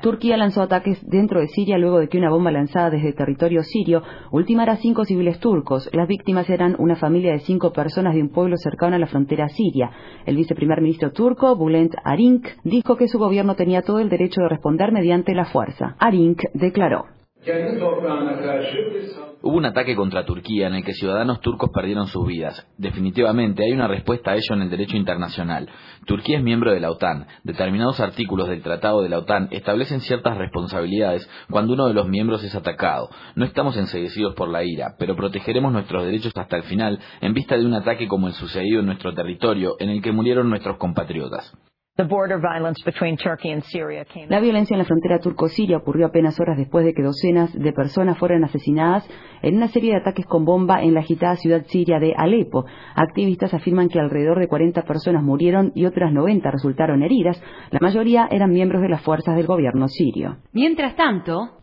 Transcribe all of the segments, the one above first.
Turquía lanzó ataques dentro de Siria luego de que una bomba lanzada desde territorio sirio ultimara a cinco civiles turcos. Las víctimas eran una familia de cinco personas de un pueblo cercano a la frontera siria. El viceprimer ministro turco, Bülent Arink, dijo que su gobierno tenía todo el derecho de responder mediante la fuerza. Arink declaró. Hubo un ataque contra Turquía en el que ciudadanos turcos perdieron sus vidas. Definitivamente hay una respuesta a ello en el derecho internacional. Turquía es miembro de la OTAN. Determinados artículos del Tratado de la OTAN establecen ciertas responsabilidades cuando uno de los miembros es atacado. No estamos enseguecidos por la ira, pero protegeremos nuestros derechos hasta el final en vista de un ataque como el sucedido en nuestro territorio en el que murieron nuestros compatriotas. La violencia en la frontera turco-siria ocurrió apenas horas después de que docenas de personas fueran asesinadas en una serie de ataques con bomba en la agitada ciudad siria de Alepo. Activistas afirman que alrededor de 40 personas murieron y otras 90 resultaron heridas. La mayoría eran miembros de las fuerzas del gobierno sirio. Mientras tanto,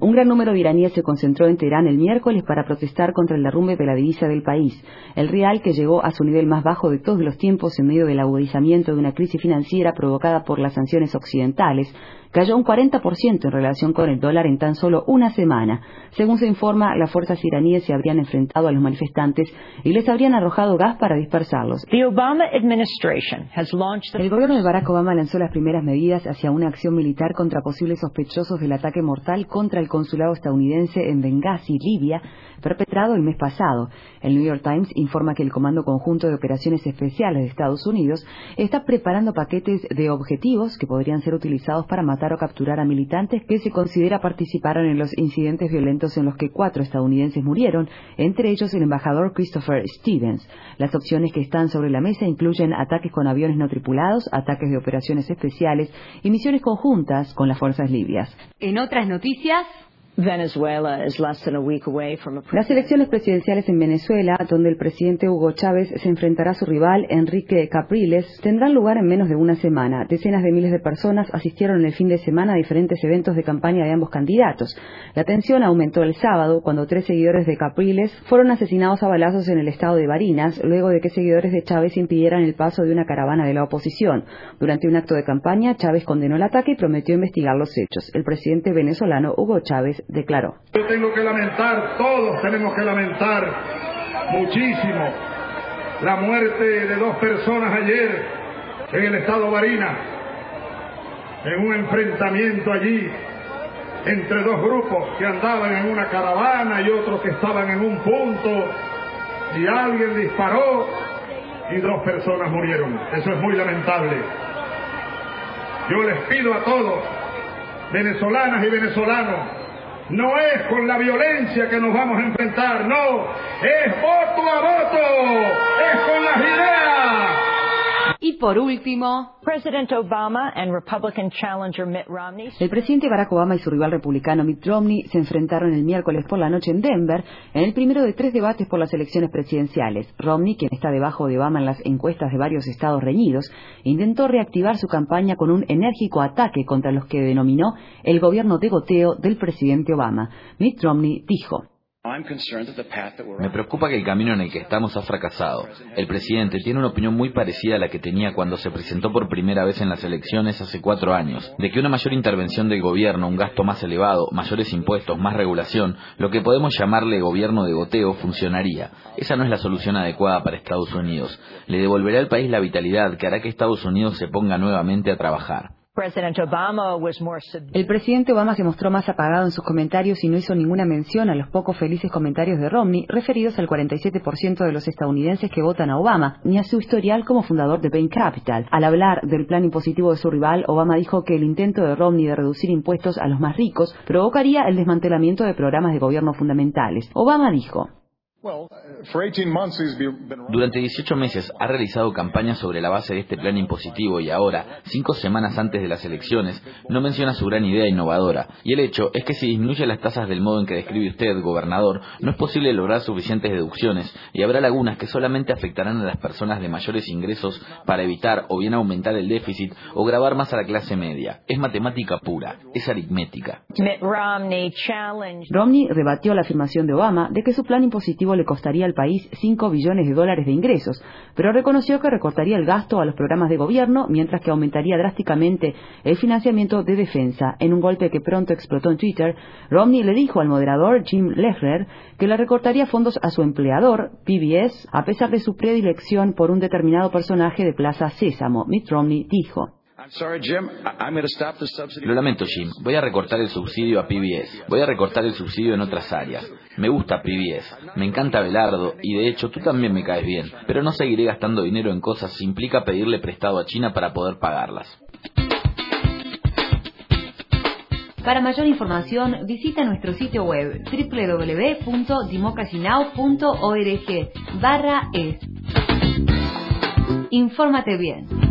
un gran número de iraníes se concentró en Teherán el miércoles para protestar contra el derrumbe de la divisa del país. El real, que llegó a su nivel más bajo de todos los tiempos en del agudizamiento de una crisis financiera provocada por las sanciones occidentales, cayó un 40% en relación con el dólar en tan solo una semana. Según se informa, las fuerzas iraníes se habrían enfrentado a los manifestantes y les habrían arrojado gas para dispersarlos. El gobierno de Barack Obama lanzó las primeras medidas hacia una acción militar contra posibles sospechosos del ataque mortal contra el consulado estadounidense en Benghazi, Libia, perpetrado el mes pasado. El New York Times informa que el Comando Conjunto de Operaciones Especiales de Estados Unidos está preparando paquetes de objetivos que podrían ser utilizados para matar o capturar a militantes que se considera participaron en los incidentes violentos en los que cuatro estadounidenses murieron, entre ellos el embajador Christopher Stevens. Las opciones que están sobre la mesa incluyen ataques con aviones no tripulados, ataques de operaciones especiales y misiones conjuntas con las fuerzas libias. En otras noticias, las elecciones presidenciales en Venezuela, donde el presidente Hugo Chávez se enfrentará a su rival Enrique Capriles, tendrán lugar en menos de una semana. Decenas de miles de personas asistieron el fin de semana a diferentes eventos de campaña de ambos candidatos. La tensión aumentó el sábado cuando tres seguidores de Capriles fueron asesinados a balazos en el estado de Barinas, luego de que seguidores de Chávez impidieran el paso de una caravana de la oposición. Durante un acto de campaña, Chávez condenó el ataque y prometió investigar los hechos. El presidente venezolano Hugo Chávez declaró. Yo tengo que lamentar, todos tenemos que lamentar muchísimo la muerte de dos personas ayer en el estado Barina, en un enfrentamiento allí entre dos grupos que andaban en una caravana y otros que estaban en un punto y alguien disparó y dos personas murieron. Eso es muy lamentable. Yo les pido a todos, venezolanas y venezolanos, no es con la violencia que nos vamos a enfrentar, no, es voto a voto, es con las ideas. Y por último, el presidente Barack Obama y su rival republicano Mitt Romney se enfrentaron el miércoles por la noche en Denver en el primero de tres debates por las elecciones presidenciales. Romney, quien está debajo de Obama en las encuestas de varios estados reñidos, intentó reactivar su campaña con un enérgico ataque contra los que denominó el gobierno de goteo del presidente Obama. Mitt Romney dijo, me preocupa que el camino en el que estamos ha fracasado. El presidente tiene una opinión muy parecida a la que tenía cuando se presentó por primera vez en las elecciones hace cuatro años, de que una mayor intervención del gobierno, un gasto más elevado, mayores impuestos, más regulación, lo que podemos llamarle gobierno de goteo, funcionaría. Esa no es la solución adecuada para Estados Unidos. Le devolverá al país la vitalidad que hará que Estados Unidos se ponga nuevamente a trabajar. El presidente Obama se mostró más apagado en sus comentarios y no hizo ninguna mención a los poco felices comentarios de Romney referidos al 47% de los estadounidenses que votan a Obama, ni a su historial como fundador de Bain Capital. Al hablar del plan impositivo de su rival, Obama dijo que el intento de Romney de reducir impuestos a los más ricos provocaría el desmantelamiento de programas de gobierno fundamentales. Obama dijo, Durante 18 meses ha realizado campañas sobre la base de este plan impositivo y ahora, cinco semanas antes de las elecciones, no menciona su gran idea innovadora. Y el hecho es que si disminuye las tasas del modo en que describe usted, gobernador, no es posible lograr suficientes deducciones y habrá lagunas que solamente afectarán a las personas de mayores ingresos para evitar o bien aumentar el déficit o grabar más a la clase media. Es matemática pura, es aritmética. Romney rebatió la afirmación de Obama de que su plan impositivo le costaría al país 5 billones de dólares de ingresos, pero reconoció que recortaría el gasto a los programas de gobierno, mientras que aumentaría drásticamente el financiamiento de defensa. En un golpe que pronto explotó en Twitter, Romney le dijo al moderador Jim Lehrer que le recortaría fondos a su empleador, PBS, a pesar de su predilección por un determinado personaje de Plaza Sésamo. Mitt Romney dijo. Lo lamento, Jim. Voy a recortar el subsidio a PBS. Voy a recortar el subsidio en otras áreas. Me gusta PBS. Me encanta Belardo. Y de hecho, tú también me caes bien. Pero no seguiré gastando dinero en cosas si implica pedirle prestado a China para poder pagarlas. Para mayor información, visita nuestro sitio web www.democracynow.org barra es. Infórmate bien.